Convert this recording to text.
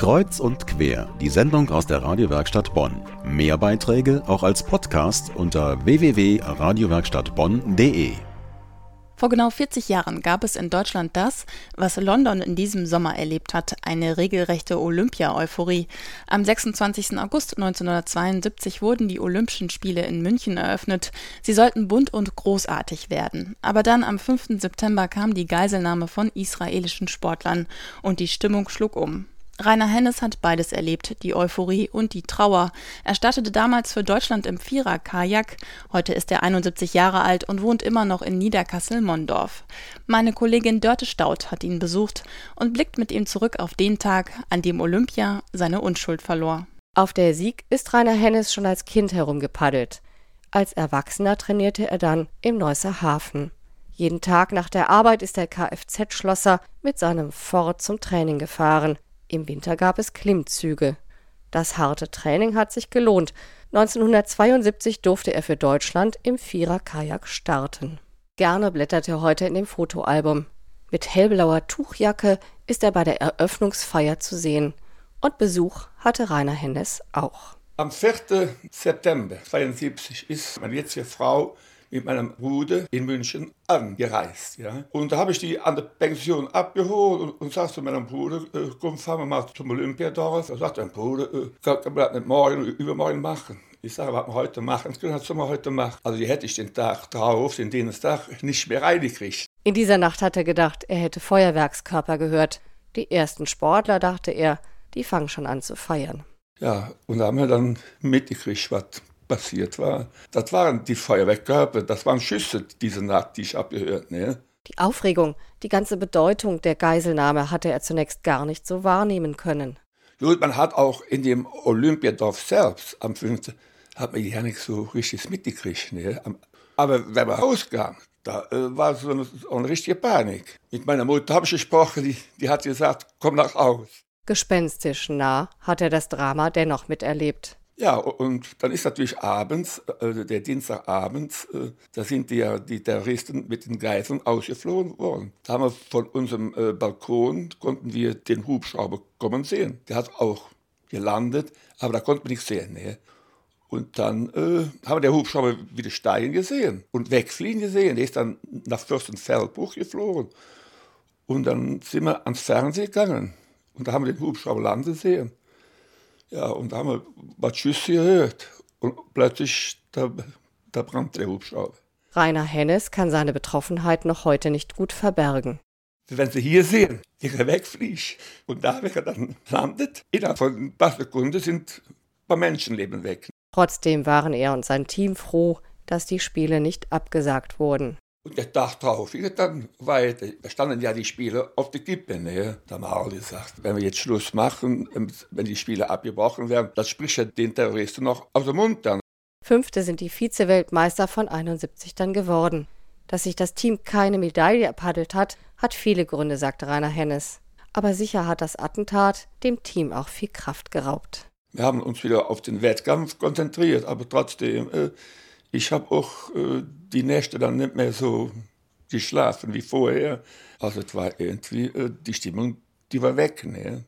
Kreuz und quer, die Sendung aus der Radiowerkstatt Bonn. Mehr Beiträge auch als Podcast unter www.radiowerkstattbonn.de. Vor genau 40 Jahren gab es in Deutschland das, was London in diesem Sommer erlebt hat, eine regelrechte Olympia-Euphorie. Am 26. August 1972 wurden die Olympischen Spiele in München eröffnet. Sie sollten bunt und großartig werden. Aber dann am 5. September kam die Geiselnahme von israelischen Sportlern und die Stimmung schlug um. Rainer Hennes hat beides erlebt, die Euphorie und die Trauer. Er startete damals für Deutschland im Vierer-Kajak. Heute ist er 71 Jahre alt und wohnt immer noch in Niederkassel-Mondorf. Meine Kollegin Dörte Staud hat ihn besucht und blickt mit ihm zurück auf den Tag, an dem Olympia seine Unschuld verlor. Auf der Sieg ist Rainer Hennes schon als Kind herumgepaddelt. Als Erwachsener trainierte er dann im Neusser Hafen. Jeden Tag nach der Arbeit ist der Kfz-Schlosser mit seinem Ford zum Training gefahren. Im Winter gab es Klimmzüge. Das harte Training hat sich gelohnt. 1972 durfte er für Deutschland im Vierer-Kajak starten. Gerne blättert er heute in dem Fotoalbum. Mit hellblauer Tuchjacke ist er bei der Eröffnungsfeier zu sehen. Und Besuch hatte Rainer Hennes auch. Am 4. September 1972 ist meine jetzige Frau mit meinem Bruder in München angereist. Ja. Und da habe ich die an der Pension abgeholt und, und sagte zu meinem Bruder, äh, komm, fahren wir mal zum Olympiadorf. Da sagt mein Bruder, äh, kann man das nicht morgen oder übermorgen machen? Ich sage, was wir heute machen können, das wir heute machen. Also die hätte ich den Tag drauf, den Dienstag, nicht mehr reingekriegt. In dieser Nacht hat er gedacht, er hätte Feuerwerkskörper gehört. Die ersten Sportler, dachte er, die fangen schon an zu feiern. Ja, und da haben wir dann mitgekriegt, was passiert war. Das waren die Feuerwerkkörper, das waren Schüsse diese Nacht, die ich abgehört. Ne? Die Aufregung, die ganze Bedeutung der Geiselnahme hatte er zunächst gar nicht so wahrnehmen können. Gut, man hat auch in dem Olympiadorf selbst am 5. hat man ja nicht so richtig mitgekriegt. Ne? Aber wenn man rauskam, da äh, war so eine, so eine, richtige Panik. Mit meiner Mutter habe ich gesprochen, die, die hat gesagt, komm nach Haus. Gespenstisch nah hat er das Drama dennoch miterlebt. Ja, und dann ist natürlich abends, äh, der Dienstagabend, äh, da sind die, die Terroristen mit den Geiseln ausgeflogen worden. Da haben wir von unserem Balkon, konnten wir den Hubschrauber kommen sehen. Der hat auch gelandet, aber da konnten wir nicht sehen. Ne? Und dann äh, haben wir den Hubschrauber wieder steigen gesehen und wegfliegen gesehen. Der ist dann nach Fürstenfeldbruch geflogen. Und dann sind wir ans Fernsehen gegangen und da haben wir den Hubschrauber landen sehen. Ja, und da haben wir was Schüsse gehört. Und plötzlich, da, da brannte der Hubschrauber. Rainer Hennes kann seine Betroffenheit noch heute nicht gut verbergen. Wenn Sie hier sehen, er wegfliegt und da, er dann landet, innerhalb von ein paar Sekunden sind ein paar Menschenleben weg. Trotzdem waren er und sein Team froh, dass die Spiele nicht abgesagt wurden. Und der Tag drauf ging dann weiter. Da standen ja die Spiele auf der Kippe. Ne? Da haben wir alle gesagt, wenn wir jetzt Schluss machen, ähm, wenn die Spiele abgebrochen werden, das spricht ja den Terroristen noch aus dem Mund dann. Fünfte sind die Vize-Weltmeister von 71 dann geworden. Dass sich das Team keine Medaille erpaddelt hat, hat viele Gründe, sagt Rainer Hennes. Aber sicher hat das Attentat dem Team auch viel Kraft geraubt. Wir haben uns wieder auf den Wettkampf konzentriert, aber trotzdem äh, ich habe auch äh, die Nächte dann nicht mehr so geschlafen wie vorher. Also es war irgendwie, äh, die Stimmung, die war weg. Ne?